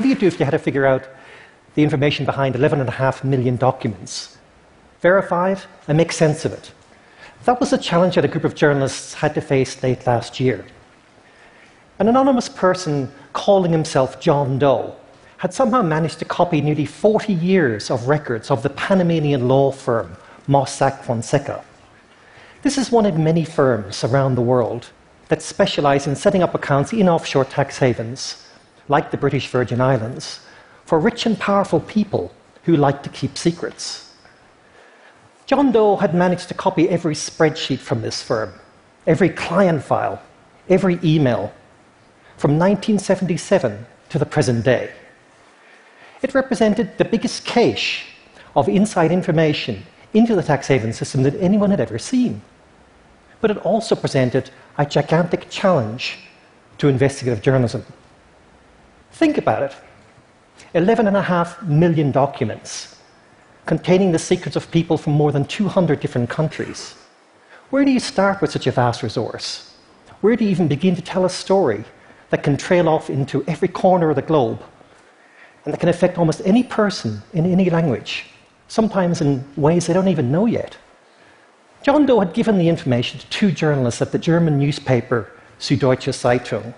What do you do if you had to figure out the information behind 11.5 million documents? Verify it and make sense of it. That was a challenge that a group of journalists had to face late last year. An anonymous person calling himself John Doe had somehow managed to copy nearly 40 years of records of the Panamanian law firm Mossack Fonseca. This is one of many firms around the world that specialize in setting up accounts in offshore tax havens, like the British Virgin Islands, for rich and powerful people who like to keep secrets. John Doe had managed to copy every spreadsheet from this firm, every client file, every email, from 1977 to the present day. It represented the biggest cache of inside information into the tax haven system that anyone had ever seen. But it also presented a gigantic challenge to investigative journalism. Think about it 11.5 million documents containing the secrets of people from more than 200 different countries. Where do you start with such a vast resource? Where do you even begin to tell a story that can trail off into every corner of the globe and that can affect almost any person in any language, sometimes in ways they don't even know yet? John Doe had given the information to two journalists at the German newspaper Süddeutsche Zeitung.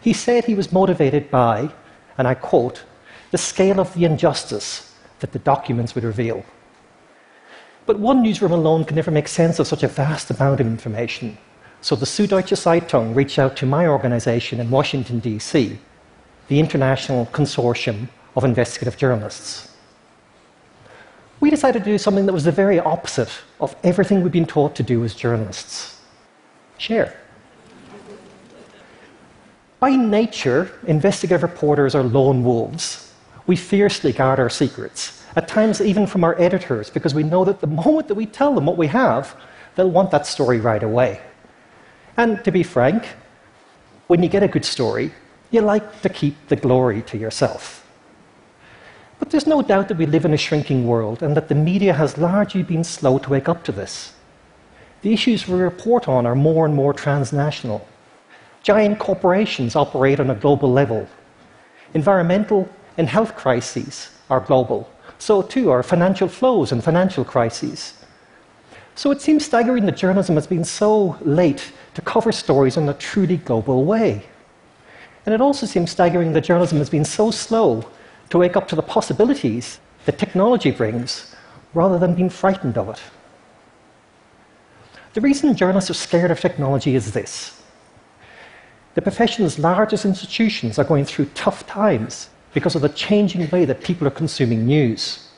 He said he was motivated by, and I quote, the scale of the injustice that the documents would reveal. But one newsroom alone can never make sense of such a vast amount of information. So the Süddeutsche Zeitung reached out to my organization in Washington, D.C., the International Consortium of Investigative Journalists. We decided to do something that was the very opposite of everything we've been taught to do as journalists share. By nature, investigative reporters are lone wolves we fiercely guard our secrets, at times even from our editors, because we know that the moment that we tell them what we have, they'll want that story right away. And to be frank, when you get a good story, you like to keep the glory to yourself. But there's no doubt that we live in a shrinking world and that the media has largely been slow to wake up to this. The issues we report on are more and more transnational. Giant corporations operate on a global level. Environmental and health crises are global. So, too, are financial flows and financial crises. So, it seems staggering that journalism has been so late to cover stories in a truly global way. And it also seems staggering that journalism has been so slow to wake up to the possibilities that technology brings rather than being frightened of it. The reason journalists are scared of technology is this the profession's largest institutions are going through tough times because of the changing way that people are consuming news.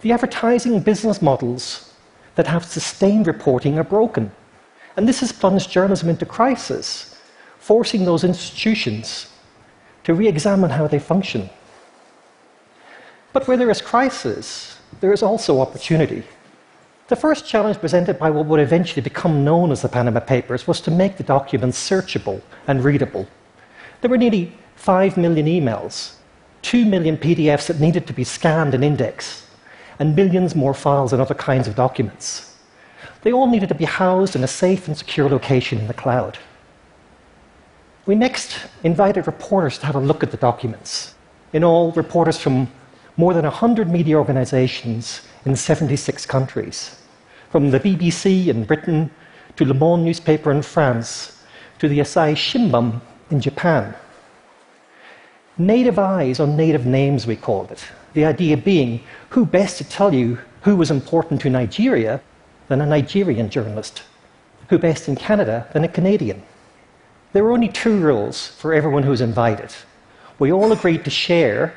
The advertising business models that have sustained reporting are broken. And this has plunged journalism into crisis, forcing those institutions to re examine how they function. But where there is crisis, there is also opportunity. The first challenge presented by what would eventually become known as the Panama Papers was to make the documents searchable and readable. There were nearly 5 million emails, 2 million PDFs that needed to be scanned and indexed, and millions more files and other kinds of documents. They all needed to be housed in a safe and secure location in the cloud. We next invited reporters to have a look at the documents. In all, reporters from more than 100 media organizations in 76 countries, from the BBC in Britain to Le Monde newspaper in France to the Asahi Shimbun in Japan. Native eyes on native names, we called it. The idea being, who best to tell you who was important to Nigeria than a Nigerian journalist? Who best in Canada than a Canadian? There were only two rules for everyone who was invited. We all agreed to share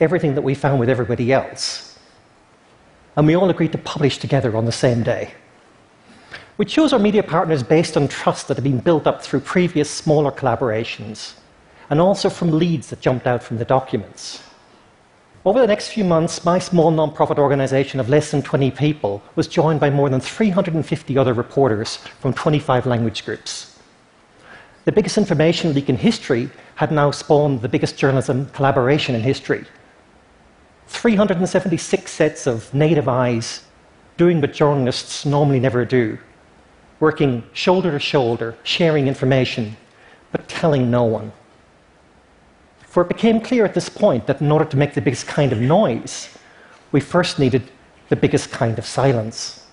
everything that we found with everybody else. And we all agreed to publish together on the same day. We chose our media partners based on trust that had been built up through previous smaller collaborations and also from leads that jumped out from the documents. Over the next few months, my small non-profit organization of less than 20 people was joined by more than 350 other reporters from 25 language groups. The biggest information leak in history had now spawned the biggest journalism collaboration in history. 376 sets of native eyes doing what journalists normally never do, working shoulder to shoulder, sharing information, but telling no one. For it became clear at this point that in order to make the biggest kind of noise, we first needed the biggest kind of silence.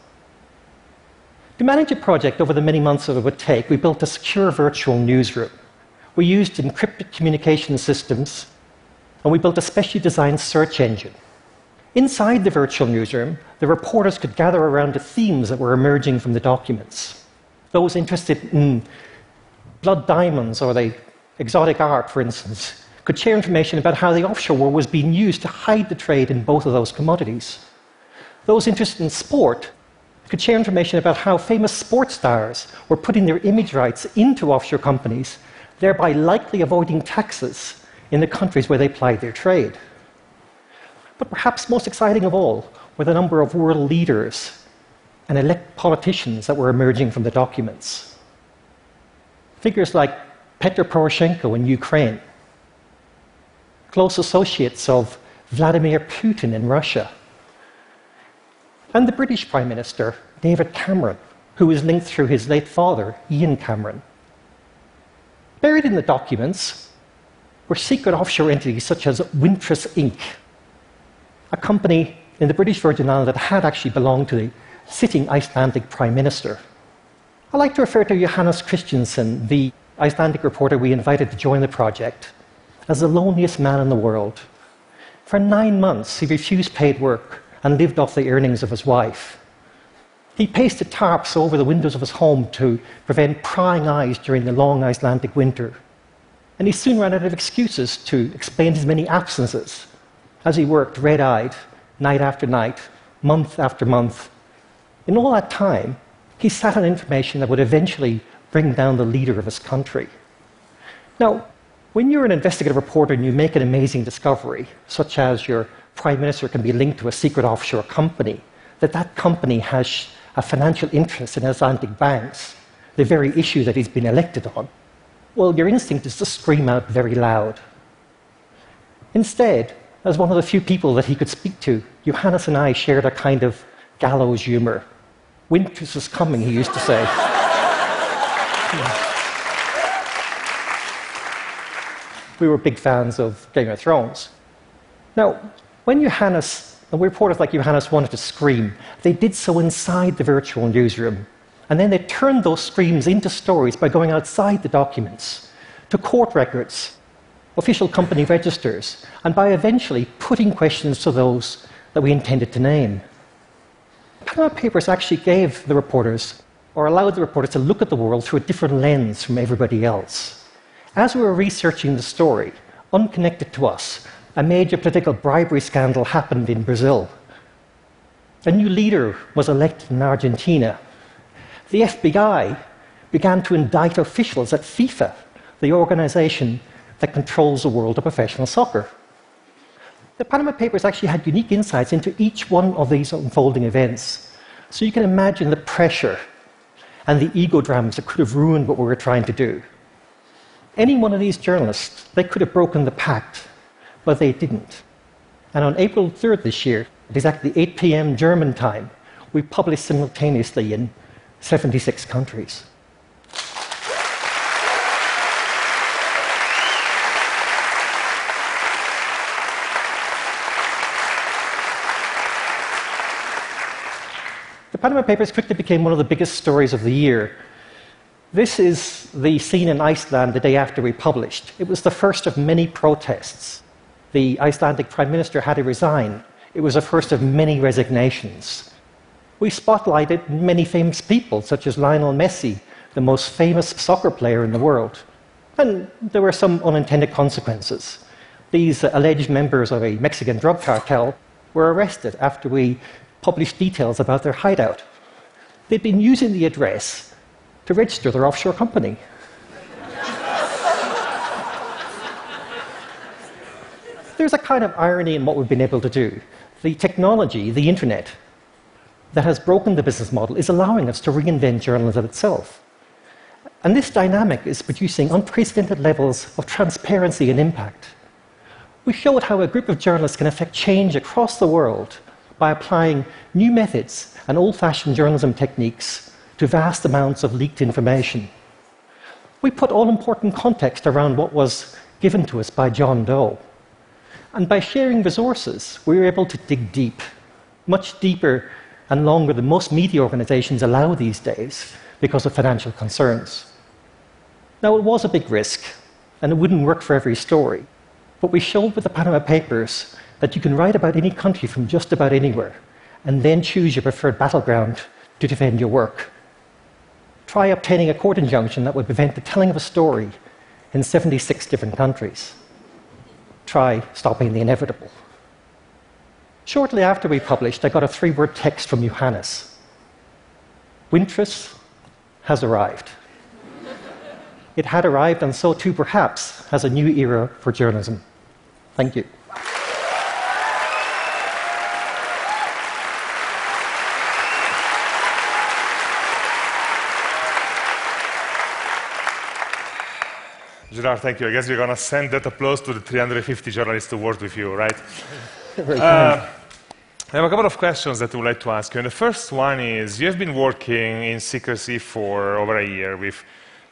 To manage a project over the many months that it would take, we built a secure virtual newsroom. We used encrypted communication systems, and we built a specially designed search engine. Inside the virtual newsroom, the reporters could gather around the themes that were emerging from the documents. Those interested in blood diamonds or the exotic art, for instance, could share information about how the offshore world was being used to hide the trade in both of those commodities. Those interested in sport could share information about how famous sports stars were putting their image rights into offshore companies, thereby likely avoiding taxes in the countries where they plied their trade. But perhaps most exciting of all were the number of world leaders and elect politicians that were emerging from the documents. Figures like Petro Poroshenko in Ukraine, close associates of Vladimir Putin in Russia, and the British Prime Minister, David Cameron, who was linked through his late father, Ian Cameron. Buried in the documents were secret offshore entities such as Wintris Inc., a company in the British Virgin Islands that had actually belonged to the sitting Icelandic Prime Minister. I like to refer to Johannes Kristjansson, the Icelandic reporter we invited to join the project, as the loneliest man in the world. For nine months, he refused paid work and lived off the earnings of his wife. He pasted tarps over the windows of his home to prevent prying eyes during the long Icelandic winter. And he soon ran out of excuses to explain his many absences as he worked red eyed, night after night, month after month. In all that time, he sat on information that would eventually bring down the leader of his country. Now, when you're an investigative reporter and you make an amazing discovery, such as your prime minister can be linked to a secret offshore company, that that company has a financial interest in Icelandic banks, the very issue that he's been elected on, well, your instinct is to scream out very loud. Instead, as one of the few people that he could speak to, Johannes and I shared a kind of gallows humor. Winter is coming, he used to say. we were big fans of Game of Thrones. Now, when Johannes, and reporters like Johannes wanted to scream, they did so inside the virtual newsroom. And then they turned those streams into stories by going outside the documents to court records, official company registers, and by eventually putting questions to those that we intended to name. Panama Papers actually gave the reporters, or allowed the reporters to look at the world through a different lens from everybody else. As we were researching the story, unconnected to us, a major political bribery scandal happened in Brazil. A new leader was elected in Argentina. The FBI began to indict officials at FIFA, the organization that controls the world of professional soccer. The Panama Papers actually had unique insights into each one of these unfolding events. So you can imagine the pressure and the ego dramas that could have ruined what we were trying to do. Any one of these journalists, they could have broken the pact, but they didn't. And on April 3rd this year, at exactly 8 p.m. German time, we published simultaneously in 76 countries. The Panama Papers quickly became one of the biggest stories of the year this is the scene in Iceland the day after we published. It was the first of many protests. The Icelandic Prime Minister had to resign. It was the first of many resignations. We spotlighted many famous people, such as Lionel Messi, the most famous soccer player in the world. And there were some unintended consequences. These alleged members of a Mexican drug cartel were arrested after we published details about their hideout. They'd been using the address to register their offshore company. There's a kind of irony in what we've been able to do. The technology, the internet, that has broken the business model is allowing us to reinvent journalism itself. And this dynamic is producing unprecedented levels of transparency and impact. We showed how a group of journalists can affect change across the world by applying new methods and old fashioned journalism techniques to vast amounts of leaked information. We put all important context around what was given to us by John Doe. And by sharing resources, we were able to dig deep, much deeper and longer than most media organizations allow these days because of financial concerns. Now, it was a big risk, and it wouldn't work for every story, but we showed with the Panama Papers that you can write about any country from just about anywhere and then choose your preferred battleground to defend your work. Try obtaining a court injunction that would prevent the telling of a story in 76 different countries. Try stopping the inevitable. Shortly after we published, I got a three word text from Johannes Wintris has arrived. it had arrived, and so too, perhaps, has a new era for journalism. Thank you. Gerard, thank you. I guess we're going to send that applause to the 350 journalists who worked with you, right? uh, I have a couple of questions that I would like to ask you. And the first one is you have been working in secrecy for over a year with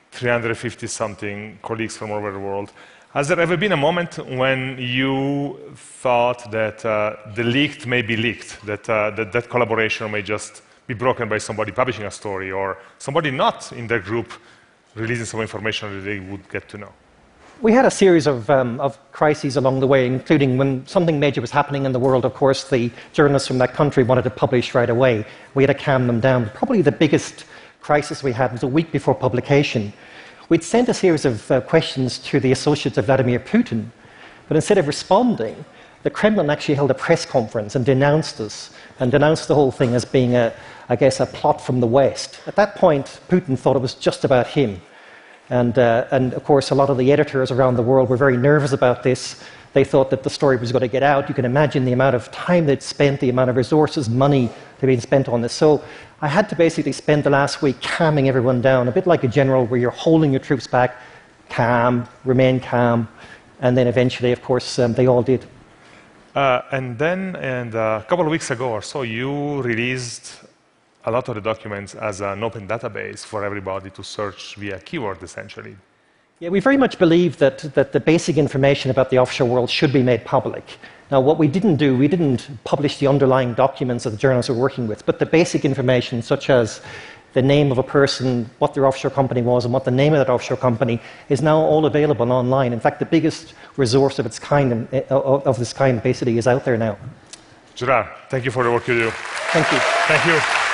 350 something colleagues from all over the world. Has there ever been a moment when you thought that uh, the leaked may be leaked, that, uh, that that collaboration may just be broken by somebody publishing a story or somebody not in their group releasing some information that they would get to know? We had a series of, um, of, crises along the way, including when something major was happening in the world. Of course, the journalists from that country wanted to publish right away. We had to calm them down. Probably the biggest crisis we had was a week before publication. We'd sent a series of uh, questions to the associates of Vladimir Putin, but instead of responding, the Kremlin actually held a press conference and denounced us and denounced the whole thing as being, a, I guess, a plot from the West. At that point, Putin thought it was just about him. And, uh, and of course, a lot of the editors around the world were very nervous about this. They thought that the story was going to get out. You can imagine the amount of time they'd spent, the amount of resources, money they'd been spent on this. So I had to basically spend the last week calming everyone down, a bit like a general where you're holding your troops back, calm, remain calm, and then eventually, of course, um, they all did. Uh, and then, and uh, a couple of weeks ago or so, you released a lot of the documents as an open database for everybody to search via keyword, essentially. Yeah, we very much believe that, that the basic information about the offshore world should be made public. Now, what we didn't do, we didn't publish the underlying documents that the journalists were working with, but the basic information, such as the name of a person, what their offshore company was, and what the name of that offshore company is now all available online. In fact, the biggest resource of its kind, eh, of this kind, basically, is out there now. Gerard, thank you for the work you do. Thank you. Thank you.